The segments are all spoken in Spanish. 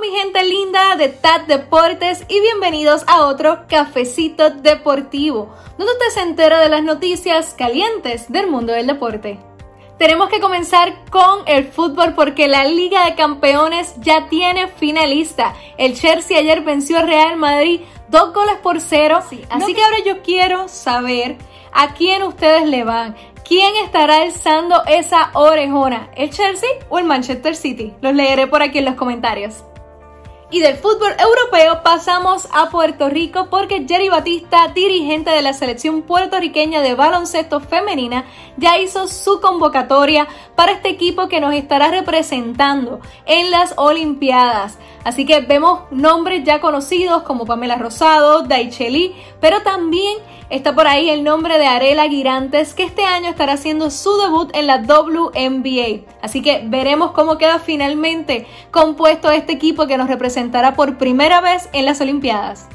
mi gente linda de TAT Deportes y bienvenidos a otro cafecito deportivo, donde usted se entera de las noticias calientes del mundo del deporte. Tenemos que comenzar con el fútbol porque la Liga de Campeones ya tiene finalista. El Chelsea ayer venció al Real Madrid dos goles por cero. así que ahora yo quiero saber a quién ustedes le van. ¿Quién estará alzando esa orejona? ¿El Chelsea o el Manchester City? Los leeré por aquí en los comentarios. Y del fútbol europeo pasamos a Puerto Rico porque Jerry Batista, dirigente de la selección puertorriqueña de baloncesto femenina, ya hizo su convocatoria para este equipo que nos estará representando en las Olimpiadas. Así que vemos nombres ya conocidos como Pamela Rosado, Daicheli, pero también está por ahí el nombre de Arela Girantes, que este año estará haciendo su debut en la WNBA. Así que veremos cómo queda finalmente compuesto este equipo que nos representará por primera vez en las Olimpiadas.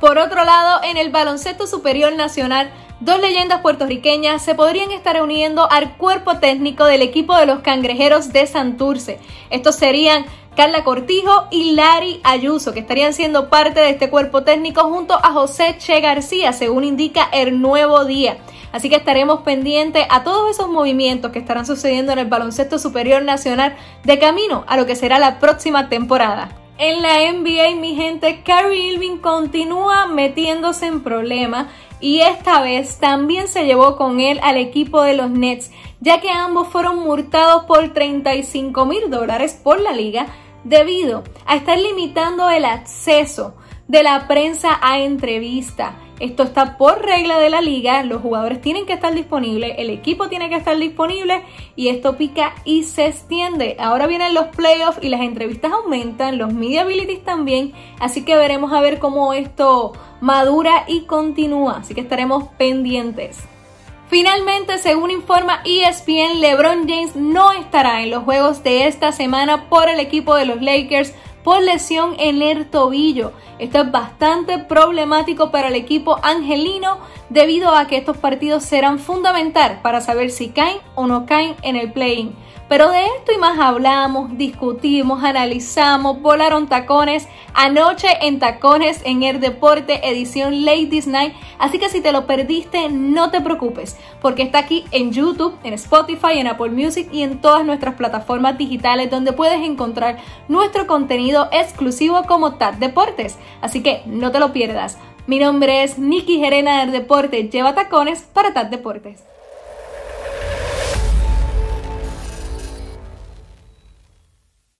Por otro lado, en el baloncesto superior nacional, dos leyendas puertorriqueñas se podrían estar uniendo al cuerpo técnico del equipo de los cangrejeros de Santurce. Estos serían Carla Cortijo y Lari Ayuso, que estarían siendo parte de este cuerpo técnico junto a José Che García, según indica el nuevo día. Así que estaremos pendientes a todos esos movimientos que estarán sucediendo en el baloncesto superior nacional de camino a lo que será la próxima temporada. En la NBA, mi gente, Kyrie Irving continúa metiéndose en problemas y esta vez también se llevó con él al equipo de los Nets, ya que ambos fueron multados por 35 mil dólares por la liga debido a estar limitando el acceso de la prensa a entrevista. Esto está por regla de la liga, los jugadores tienen que estar disponibles, el equipo tiene que estar disponible y esto pica y se extiende. Ahora vienen los playoffs y las entrevistas aumentan, los media abilities también, así que veremos a ver cómo esto madura y continúa, así que estaremos pendientes. Finalmente, según informa ESPN, LeBron James no estará en los juegos de esta semana por el equipo de los Lakers por lesión en el tobillo. Esto es bastante problemático para el equipo angelino debido a que estos partidos serán fundamental para saber si caen o no caen en el play-in. Pero de esto y más hablamos, discutimos, analizamos, volaron tacones anoche en Tacones en el Deporte edición Ladies Night. Así que si te lo perdiste, no te preocupes, porque está aquí en YouTube, en Spotify, en Apple Music y en todas nuestras plataformas digitales donde puedes encontrar nuestro contenido exclusivo como TAT Deportes. Así que no te lo pierdas. Mi nombre es Nikki Gerena del Deporte. Lleva tacones para TAT Deportes.